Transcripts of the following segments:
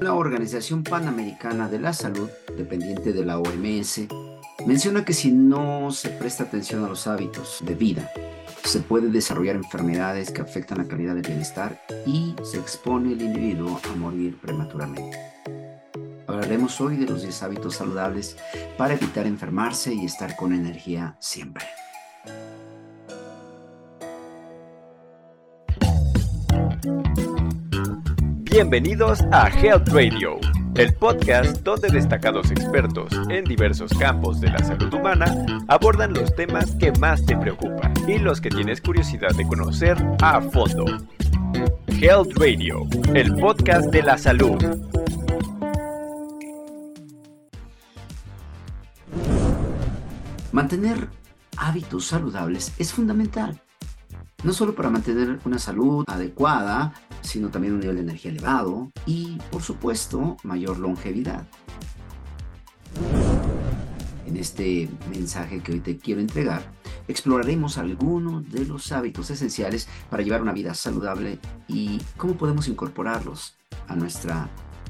La Organización Panamericana de la Salud, dependiente de la OMS, menciona que si no se presta atención a los hábitos de vida, se puede desarrollar enfermedades que afectan la calidad del bienestar y se expone el individuo a morir prematuramente. Hablaremos hoy de los 10 hábitos saludables para evitar enfermarse y estar con energía siempre. Bienvenidos a Health Radio, el podcast donde destacados expertos en diversos campos de la salud humana abordan los temas que más te preocupan y los que tienes curiosidad de conocer a fondo. Health Radio, el podcast de la salud. Mantener hábitos saludables es fundamental no solo para mantener una salud adecuada, sino también un nivel de energía elevado y, por supuesto, mayor longevidad. En este mensaje que hoy te quiero entregar, exploraremos algunos de los hábitos esenciales para llevar una vida saludable y cómo podemos incorporarlos a nuestra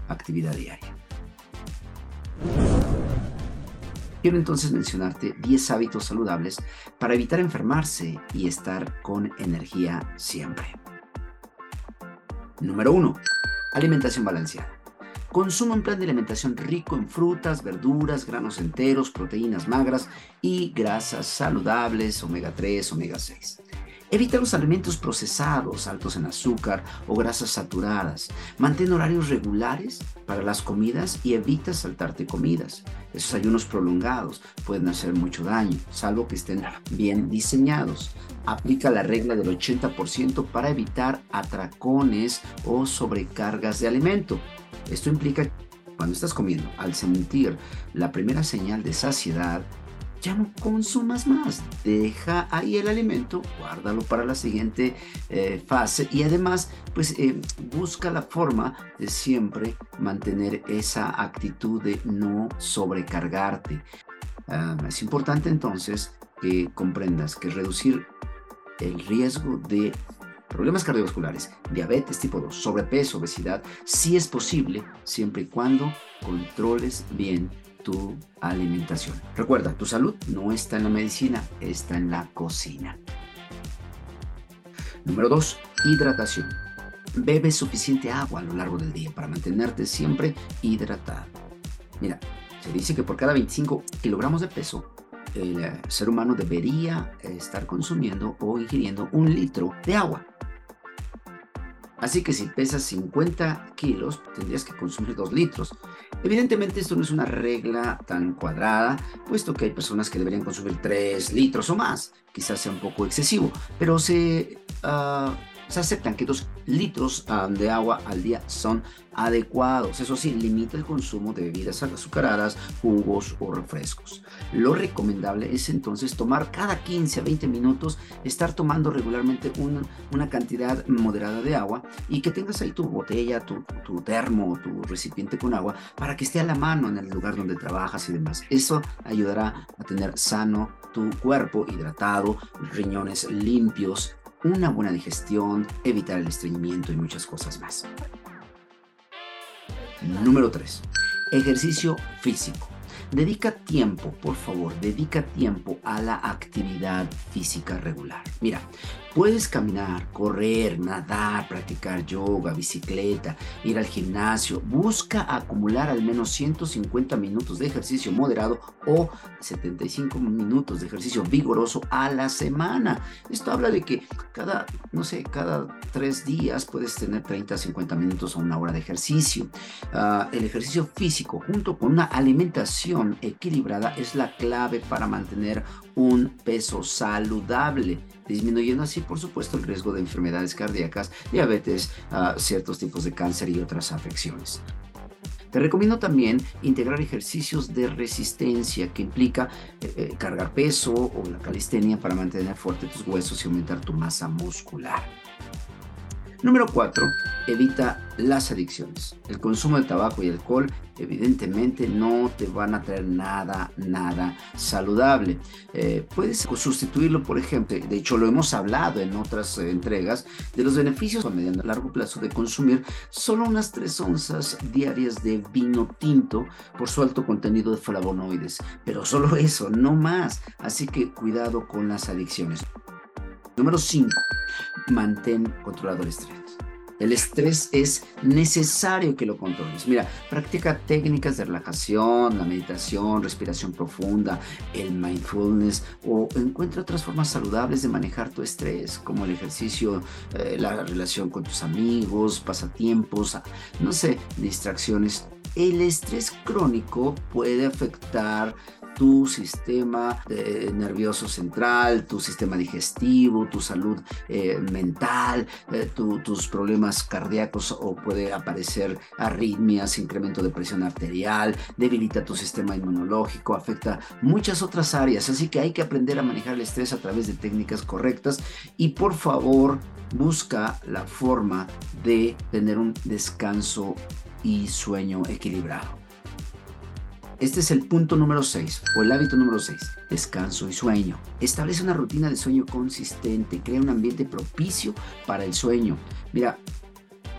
actividad diaria. Quiero entonces mencionarte 10 hábitos saludables para evitar enfermarse y estar con energía siempre. Número 1. Alimentación balanceada. Consuma un plan de alimentación rico en frutas, verduras, granos enteros, proteínas magras y grasas saludables, omega 3, omega 6. Evita los alimentos procesados, altos en azúcar o grasas saturadas. Mantén horarios regulares para las comidas y evita saltarte comidas. Esos ayunos prolongados pueden hacer mucho daño, salvo que estén bien diseñados. Aplica la regla del 80% para evitar atracones o sobrecargas de alimento. Esto implica que cuando estás comiendo, al sentir la primera señal de saciedad, ya no consumas más. Deja ahí el alimento, guárdalo para la siguiente eh, fase y además, pues eh, busca la forma de siempre mantener esa actitud de no sobrecargarte. Ah, es importante entonces que comprendas que reducir el riesgo de problemas cardiovasculares, diabetes tipo 2, sobrepeso, obesidad, sí es posible siempre y cuando controles bien tu alimentación. Recuerda, tu salud no está en la medicina, está en la cocina. Número 2. Hidratación. Bebe suficiente agua a lo largo del día para mantenerte siempre hidratado. Mira, se dice que por cada 25 kilogramos de peso, el eh, ser humano debería estar consumiendo o ingiriendo un litro de agua. Así que si pesas 50 kilos, tendrías que consumir 2 litros. Evidentemente esto no es una regla tan cuadrada, puesto que hay personas que deberían consumir 3 litros o más. Quizás sea un poco excesivo, pero se... Ah, se aceptan que dos litros de agua al día son adecuados. Eso sí, limita el consumo de bebidas azucaradas, jugos o refrescos. Lo recomendable es entonces tomar cada 15 a 20 minutos, estar tomando regularmente una, una cantidad moderada de agua y que tengas ahí tu botella, tu, tu termo, tu recipiente con agua para que esté a la mano en el lugar donde trabajas y demás. Eso ayudará a tener sano tu cuerpo hidratado, riñones limpios, una buena digestión, evitar el estreñimiento y muchas cosas más. Número 3. Ejercicio físico. Dedica tiempo, por favor, dedica tiempo a la actividad física regular. Mira, puedes caminar, correr, nadar, practicar yoga, bicicleta, ir al gimnasio. Busca acumular al menos 150 minutos de ejercicio moderado o 75 minutos de ejercicio vigoroso a la semana. Esto habla de que cada, no sé, cada tres días puedes tener 30 a 50 minutos o una hora de ejercicio. Ah, el ejercicio físico junto con una alimentación equilibrada es la clave para mantener un peso saludable, disminuyendo así, por supuesto, el riesgo de enfermedades cardíacas, diabetes, ah, ciertos tipos de cáncer y otras afecciones. Te recomiendo también integrar ejercicios de resistencia que implica eh, eh, cargar peso o la calistenia para mantener fuerte tus huesos y aumentar tu masa muscular. Número 4. Evita las adicciones. El consumo de tabaco y alcohol evidentemente no te van a traer nada, nada saludable. Eh, puedes sustituirlo, por ejemplo, de hecho lo hemos hablado en otras eh, entregas, de los beneficios a mediano largo plazo de consumir solo unas 3 onzas diarias de vino tinto por su alto contenido de flavonoides. Pero solo eso, no más. Así que cuidado con las adicciones. Número 5. Mantén controlado el estrés. El estrés es necesario que lo controles. Mira, practica técnicas de relajación, la meditación, respiración profunda, el mindfulness o encuentra otras formas saludables de manejar tu estrés, como el ejercicio, eh, la relación con tus amigos, pasatiempos, no sé, distracciones. El estrés crónico puede afectar tu sistema eh, nervioso central, tu sistema digestivo, tu salud eh, mental, eh, tus problemas cardíacos o puede aparecer arritmias, incremento de presión arterial, debilita tu sistema inmunológico, afecta muchas otras áreas. Así que hay que aprender a manejar el estrés a través de técnicas correctas y por favor busca la forma de tener un descanso y sueño equilibrado. Este es el punto número 6 o el hábito número 6. Descanso y sueño. Establece una rutina de sueño consistente, crea un ambiente propicio para el sueño. Mira,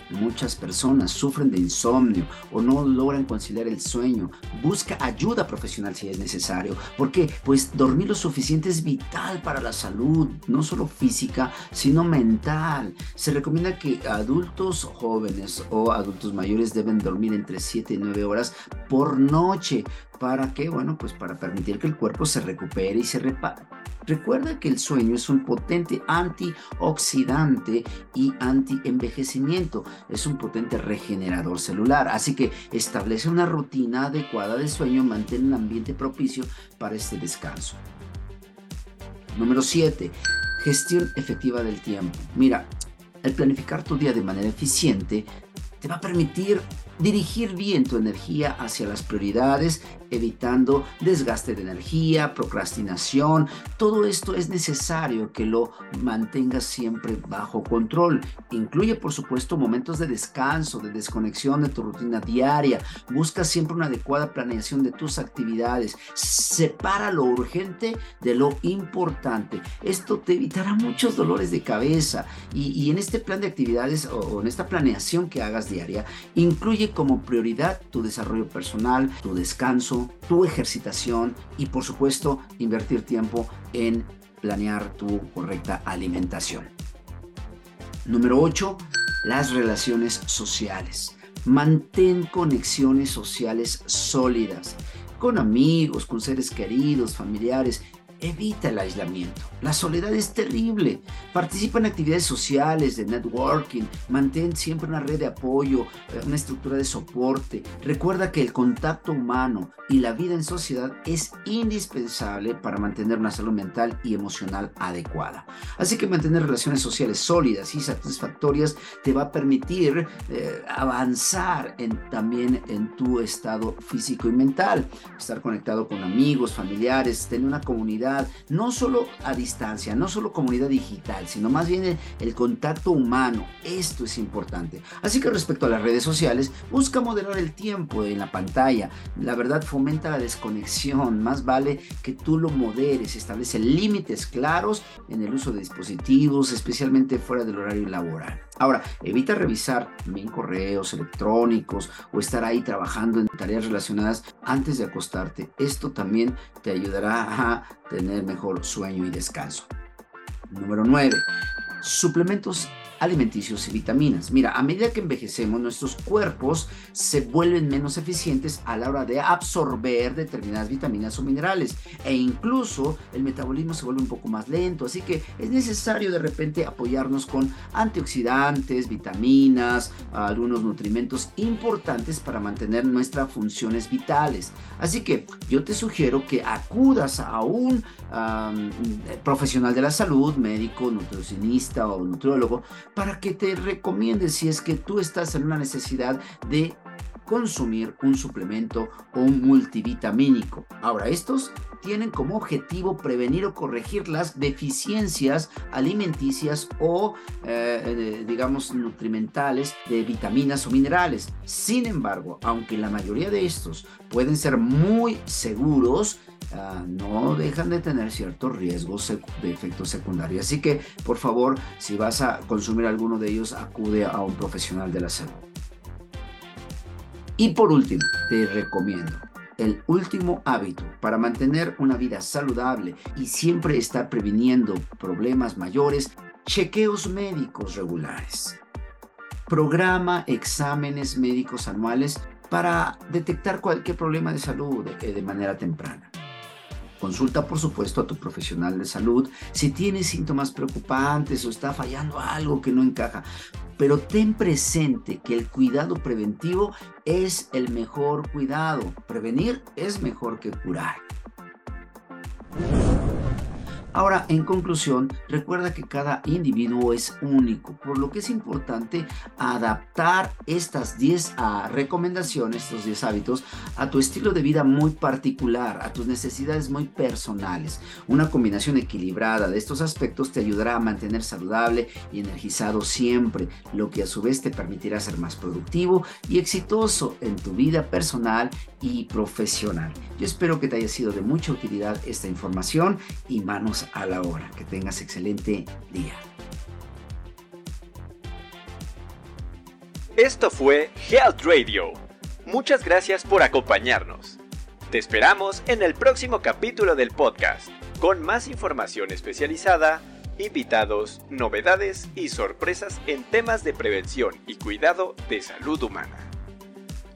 Muchas personas sufren de insomnio o no logran conciliar el sueño. Busca ayuda profesional si es necesario. ¿Por qué? Pues dormir lo suficiente es vital para la salud, no solo física, sino mental. Se recomienda que adultos jóvenes o adultos mayores deben dormir entre 7 y 9 horas por noche ¿Para qué? Bueno, pues para permitir que el cuerpo se recupere y se repare. Recuerda que el sueño es un potente antioxidante y antienvejecimiento. Es un potente regenerador celular. Así que establece una rutina adecuada de sueño, mantén un ambiente propicio para este descanso. Número 7. Gestión efectiva del tiempo. Mira, el planificar tu día de manera eficiente te va a permitir dirigir bien tu energía hacia las prioridades, evitando desgaste de energía, procrastinación. Todo esto es necesario que lo mantengas siempre bajo control. Incluye, por supuesto, momentos de descanso, de desconexión de tu rutina diaria. Busca siempre una adecuada planeación de tus actividades. Separa lo urgente de lo importante. Esto te evitará muchos dolores de cabeza. Y, en este plan de actividades o en esta planeación que hagas diaria, incluye como prioridad tu desarrollo personal, tu descanso, tu ejercitación y por supuesto invertir tiempo en planear tu correcta alimentación. Número 8. Las relaciones sociales. Mantén conexiones sociales sólidas con amigos, con seres queridos, familiares Evita el aislamiento. La soledad es terrible. Participa en actividades sociales, de networking. Mantén siempre una red de apoyo, eh, una estructura de soporte. Recuerda que el contacto humano y la vida en sociedad es indispensable para mantener una salud mental y emocional adecuada. Así que mantener relaciones sociales sólidas y satisfactorias te va a permitir eh, avanzar en, también en tu estado físico y mental. Estar conectado con amigos, familiares, tener una comunidad no solo a distancia, no solo comunidad digital, sino más bien el, contacto humano. Esto es importante. Así que respecto a las redes sociales, busca moderar el tiempo en la pantalla. La verdad fomenta la desconexión. Más vale que tú lo moderes, establece límites claros en el uso de dispositivos, especialmente fuera del horario laboral. Ahora, evita revisar bien correos electrónicos o estar ahí trabajando en tareas relacionadas antes de acostarte. Esto también te ayudará a tener mejor sueño y descanso. Número 9. Suplementos alimenticios y vitaminas. Mira, a medida que envejecemos, nuestros cuerpos se vuelven menos eficientes a la hora de absorber determinadas vitaminas o minerales e incluso el metabolismo se vuelve un poco más lento, así que es necesario de repente apoyarnos con antioxidantes, vitaminas, algunos nutrimentos importantes para mantener nuestras funciones vitales. Así que yo te sugiero que acudas a un profesional de la salud, médico, nutricionista o nutriólogo, para que te recomiende si es que tú estás en una necesidad de consumir un suplemento o un multivitamínico. Ahora, estos tienen como objetivo prevenir o corregir las deficiencias alimenticias o, eh, digamos, nutrimentales de vitaminas o minerales. Sin embargo, aunque la mayoría de estos pueden ser muy seguros, ah, no dejan de tener ciertos riesgos de efectos secundarios. Así que, por favor, si vas a consumir alguno de ellos, acude a un profesional de la salud. Y por último, te recomiendo el último hábito para mantener una vida saludable y siempre estar previniendo problemas mayores, chequeos médicos regulares. Programa exámenes médicos anuales para detectar cualquier problema de salud eh, de manera temprana. Consulta, por supuesto, a tu profesional de salud si tiene síntomas preocupantes o está fallando algo que no encaja. Pero ten presente que el cuidado preventivo es el mejor cuidado. Prevenir es mejor que curar. Ahora, en conclusión, recuerda que cada individuo es único, por lo que es importante adaptar estas 10 ah, recomendaciones, estos 10 hábitos, a tu estilo de vida muy particular, a tus necesidades muy personales. Una combinación equilibrada de estos aspectos te ayudará a mantener saludable y energizado siempre, lo que a su vez te permitirá ser más productivo y exitoso en tu vida personal y profesional. Yo espero que te haya sido de mucha utilidad esta información y manos a la hora. Que tengas excelente día. Esto fue Health Radio. Muchas gracias por acompañarnos. Te esperamos en el próximo capítulo del podcast, con más información especializada, invitados, novedades y sorpresas en temas de prevención y cuidado de salud humana.